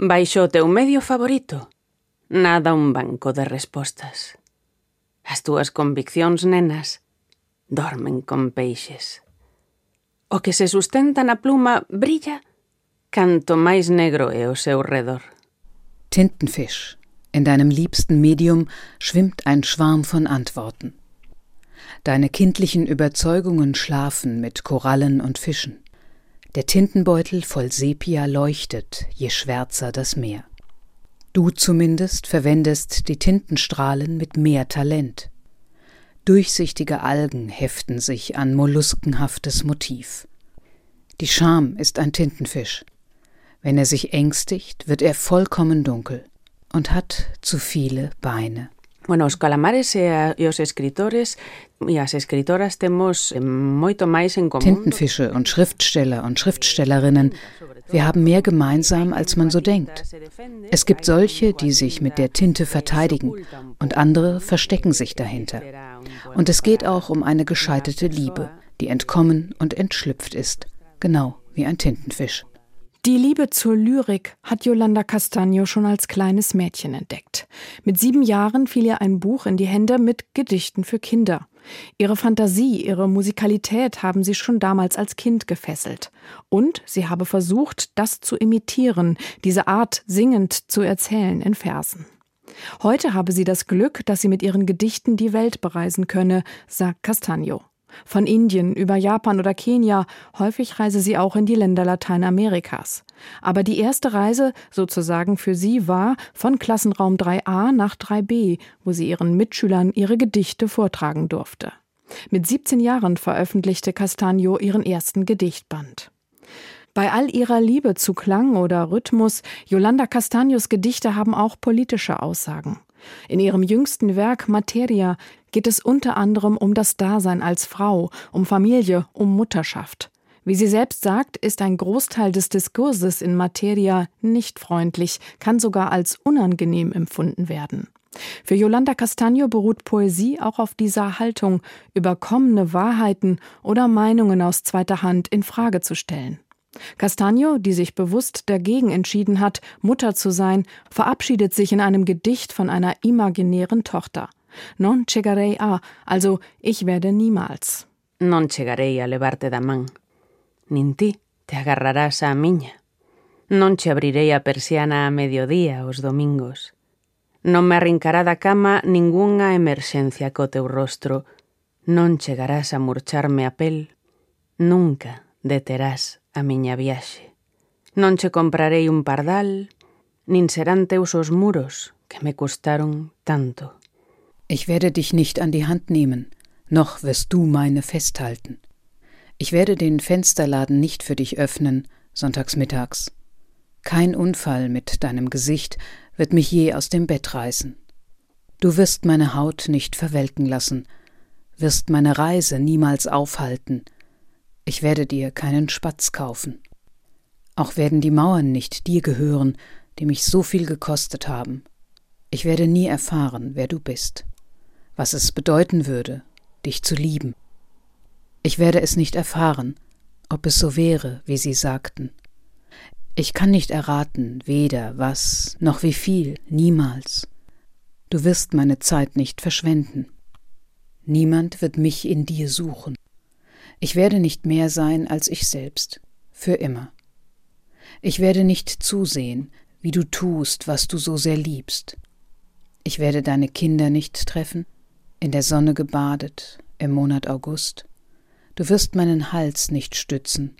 Baixo teu medio favorito? Nada un banco de respostas. As túas conviccións, nenas, dormen con peixes. O que se sustenta na pluma brilla canto máis negro é o seu redor. Tintenfisch. In deinem liebsten Medium schwimmt ein Schwarm von Antworten. Deine kindlichen Überzeugungen schlafen mit Korallen und Fischen. Der Tintenbeutel voll Sepia leuchtet, je schwärzer das Meer. Du zumindest verwendest die Tintenstrahlen mit mehr Talent. Durchsichtige Algen heften sich an molluskenhaftes Motiv. Die Scham ist ein Tintenfisch. Wenn er sich ängstigt, wird er vollkommen dunkel und hat zu viele Beine. Bueno, os calamares e, e os escritores e as escritoras temos moito máis en común. Tintenfische und Schriftsteller und Schriftstellerinnen, wir haben mehr gemeinsam, als man so denkt. Es gibt solche, die sich mit der Tinte verteidigen und andere verstecken sich dahinter. Und es geht auch um eine gescheiterte Liebe, die entkommen und entschlüpft ist, genau wie ein Tintenfisch. Die Liebe zur Lyrik hat Yolanda Castagno schon als kleines Mädchen entdeckt. Mit sieben Jahren fiel ihr ein Buch in die Hände mit Gedichten für Kinder. Ihre Fantasie, ihre Musikalität haben sie schon damals als Kind gefesselt. Und sie habe versucht, das zu imitieren, diese Art singend zu erzählen in Versen. Heute habe sie das Glück, dass sie mit ihren Gedichten die Welt bereisen könne, sagt Castagno. Von Indien über Japan oder Kenia, häufig reise sie auch in die Länder Lateinamerikas. Aber die erste Reise sozusagen für sie war von Klassenraum 3a nach 3b, wo sie ihren Mitschülern ihre Gedichte vortragen durfte. Mit 17 Jahren veröffentlichte Castagno ihren ersten Gedichtband. Bei all ihrer Liebe zu Klang oder Rhythmus, Yolanda Castagnos Gedichte haben auch politische Aussagen. In ihrem jüngsten Werk Materia geht es unter anderem um das Dasein als Frau, um Familie, um Mutterschaft. Wie sie selbst sagt, ist ein Großteil des Diskurses in Materia nicht freundlich, kann sogar als unangenehm empfunden werden. Für Yolanda Castagno beruht Poesie auch auf dieser Haltung, überkommene Wahrheiten oder Meinungen aus zweiter Hand in Frage zu stellen. Castagno, die sich bewusst dagegen entschieden hat, Mutter zu sein, verabschiedet sich in einem Gedicht von einer imaginären Tochter. Non chegarei a, also ich werde niemals. Non chegarei a levarte da man. Nin ti te agarrarás a miña. Non che abrirei a persiana a mediodía os domingos. Non me arrincará da cama ningunha emerxencia co teu rostro. Non chegarás a murcharme a pel. Nunca deterás a miña viaxe. Non che comprarei un pardal, nin serán teus os muros que me custaron tanto. Ich werde dich nicht an die Hand nehmen, noch wirst du meine festhalten. Ich werde den Fensterladen nicht für dich öffnen, sonntags mittags. Kein Unfall mit deinem Gesicht wird mich je aus dem Bett reißen. Du wirst meine Haut nicht verwelken lassen, wirst meine Reise niemals aufhalten, ich werde dir keinen Spatz kaufen. Auch werden die Mauern nicht dir gehören, die mich so viel gekostet haben. Ich werde nie erfahren, wer du bist, was es bedeuten würde, dich zu lieben. Ich werde es nicht erfahren, ob es so wäre, wie sie sagten. Ich kann nicht erraten, weder was noch wie viel, niemals. Du wirst meine Zeit nicht verschwenden. Niemand wird mich in dir suchen. Ich werde nicht mehr sein als ich selbst, für immer. Ich werde nicht zusehen, wie du tust, was du so sehr liebst. Ich werde deine Kinder nicht treffen, in der Sonne gebadet, im Monat August. Du wirst meinen Hals nicht stützen,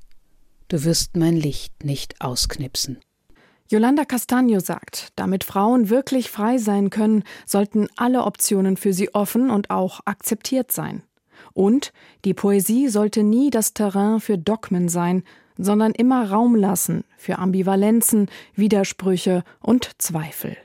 du wirst mein Licht nicht ausknipsen. Yolanda Castagno sagt, damit Frauen wirklich frei sein können, sollten alle Optionen für sie offen und auch akzeptiert sein. Und die Poesie sollte nie das Terrain für Dogmen sein, sondern immer Raum lassen für Ambivalenzen, Widersprüche und Zweifel.